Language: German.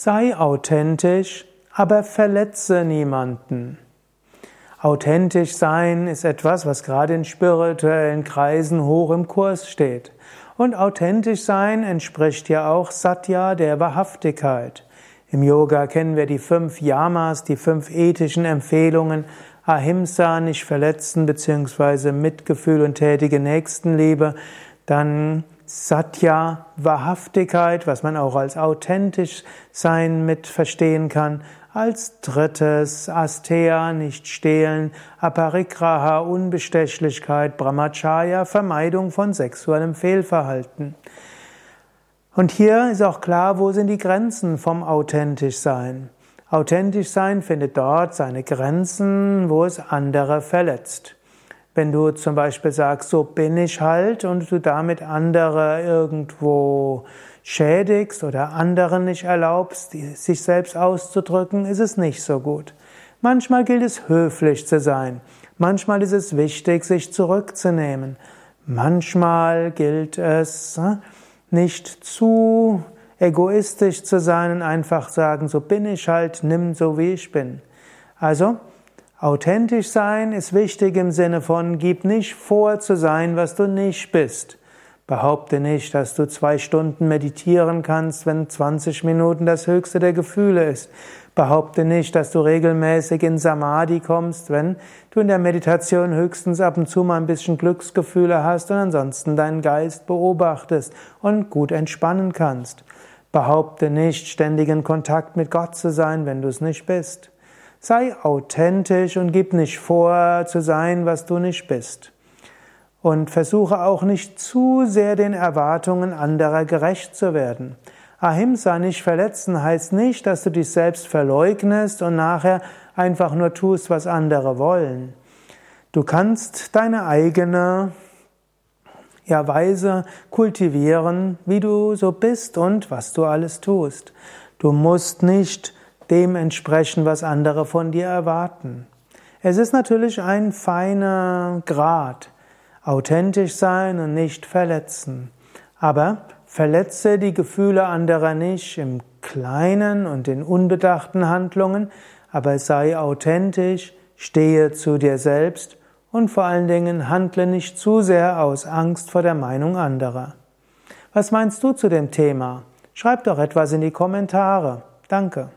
Sei authentisch, aber verletze niemanden. Authentisch sein ist etwas, was gerade in spirituellen Kreisen hoch im Kurs steht. Und authentisch sein entspricht ja auch Satya, der Wahrhaftigkeit. Im Yoga kennen wir die fünf Yamas, die fünf ethischen Empfehlungen, Ahimsa, nicht verletzen, beziehungsweise Mitgefühl und tätige Nächstenliebe, dann Satya, Wahrhaftigkeit, was man auch als authentisch sein mit verstehen kann. Als drittes Asteya, nicht stehlen, Aparigraha, Unbestechlichkeit, Brahmacharya, Vermeidung von sexuellem Fehlverhalten. Und hier ist auch klar, wo sind die Grenzen vom authentisch sein. Authentisch sein findet dort seine Grenzen, wo es andere verletzt. Wenn du zum Beispiel sagst, so bin ich halt und du damit andere irgendwo schädigst oder anderen nicht erlaubst, sich selbst auszudrücken, ist es nicht so gut. Manchmal gilt es höflich zu sein. Manchmal ist es wichtig, sich zurückzunehmen. Manchmal gilt es äh, nicht zu egoistisch zu sein und einfach sagen, so bin ich halt, nimm so wie ich bin. Also, Authentisch sein ist wichtig im Sinne von, gib nicht vor zu sein, was du nicht bist. Behaupte nicht, dass du zwei Stunden meditieren kannst, wenn 20 Minuten das höchste der Gefühle ist. Behaupte nicht, dass du regelmäßig in Samadhi kommst, wenn du in der Meditation höchstens ab und zu mal ein bisschen Glücksgefühle hast und ansonsten deinen Geist beobachtest und gut entspannen kannst. Behaupte nicht, ständig in Kontakt mit Gott zu sein, wenn du es nicht bist. Sei authentisch und gib nicht vor zu sein, was du nicht bist. Und versuche auch nicht zu sehr den Erwartungen anderer gerecht zu werden. Ahimsa nicht verletzen heißt nicht, dass du dich selbst verleugnest und nachher einfach nur tust, was andere wollen. Du kannst deine eigene ja, Weise kultivieren, wie du so bist und was du alles tust. Du musst nicht dem entsprechen, was andere von dir erwarten. Es ist natürlich ein feiner Grad. Authentisch sein und nicht verletzen. Aber verletze die Gefühle anderer nicht im kleinen und in unbedachten Handlungen, aber sei authentisch, stehe zu dir selbst und vor allen Dingen handle nicht zu sehr aus Angst vor der Meinung anderer. Was meinst du zu dem Thema? Schreib doch etwas in die Kommentare. Danke.